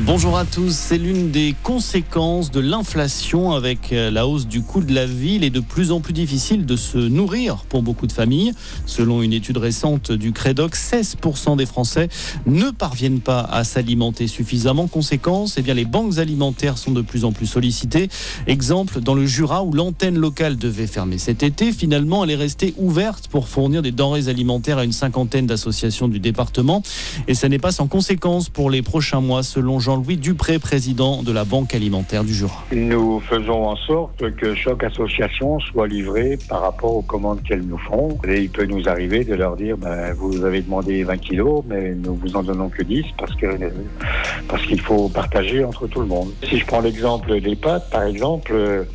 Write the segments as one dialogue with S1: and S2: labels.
S1: Bonjour à tous, c'est l'une des conséquences de l'inflation avec euh, la hausse du coût de la vie. Il est de plus en plus difficile de se nourrir pour beaucoup de familles. Selon une étude récente du Crédoc, 16% des Français ne parviennent pas à s'alimenter suffisamment. Conséquence, eh bien, les banques alimentaires sont de plus en plus sollicitées. Exemple, dans le Jura où l'antenne locale devait fermer cet été, finalement elle est restée ouverte pour fournir des denrées alimentaires à une cinquantaine d'associations du département. Et ça n'est pas sans conséquence pour les prochains mois selon Jean-Louis Dupré, président de la Banque alimentaire du Jura.
S2: Nous faisons en sorte que chaque association soit livrée par rapport aux commandes qu'elles nous font. Il peut nous arriver de leur dire, ben, vous avez demandé 20 kilos, mais nous vous en donnons que 10 parce que parce qu'il faut partager entre tout le monde. Si je prends l'exemple des pâtes, par exemple,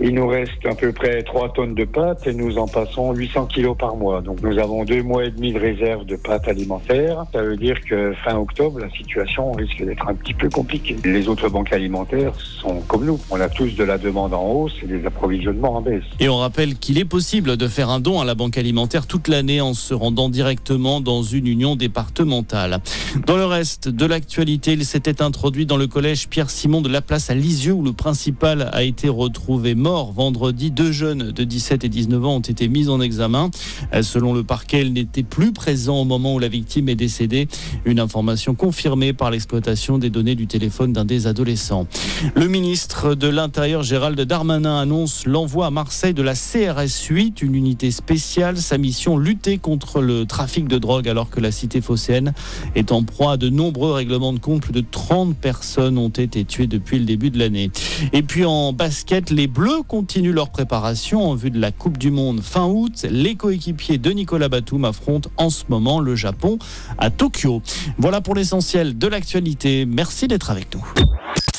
S2: il nous reste à peu près 3 tonnes de pâtes et nous en passons 800 kilos par mois. Donc nous avons deux mois et demi de réserve de pâtes alimentaires. Ça veut dire que fin octobre, la situation risque d'être un petit peu compliquée. Les autres banques alimentaires sont comme nous. On a tous de la demande en hausse et des approvisionnements en baisse.
S1: Et on rappelle qu'il est possible de faire un don à la banque alimentaire toute l'année en se rendant directement dans une union départementale. Dans le reste de l'actualité, il s'était introduit dans le collège Pierre Simon de la place à Lisieux où le principal a été retrouvé mort vendredi. Deux jeunes de 17 et 19 ans ont été mis en examen. Euh, selon le parquet, elle n'était plus présent au moment où la victime est décédée. Une information confirmée par l'exploitation des données du téléphone d'un des adolescents. Le ministre de l'Intérieur, Gérald Darmanin, annonce l'envoi à Marseille de la CRS 8, une unité spéciale. Sa mission, lutter contre le trafic de drogue alors que la cité phocéenne est en proie à de nombreux règlements de compte. Plus de 30 personnes ont été tuées depuis le début de l'année. Et puis en basket, les Bleus continuent leur préparation en vue de la Coupe du Monde fin août. Les coéquipiers de Nicolas Batum affrontent en ce moment le Japon à Tokyo. Voilà pour l'essentiel de l'actualité. Merci d'être avec nous.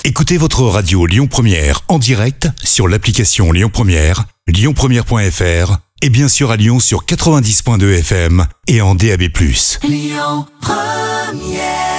S3: Écoutez votre radio Lyon Première en direct sur l'application Lyon Première, lyonpremière.fr et bien sûr à Lyon sur 90.2 FM et en DAB+.
S4: Lyon Première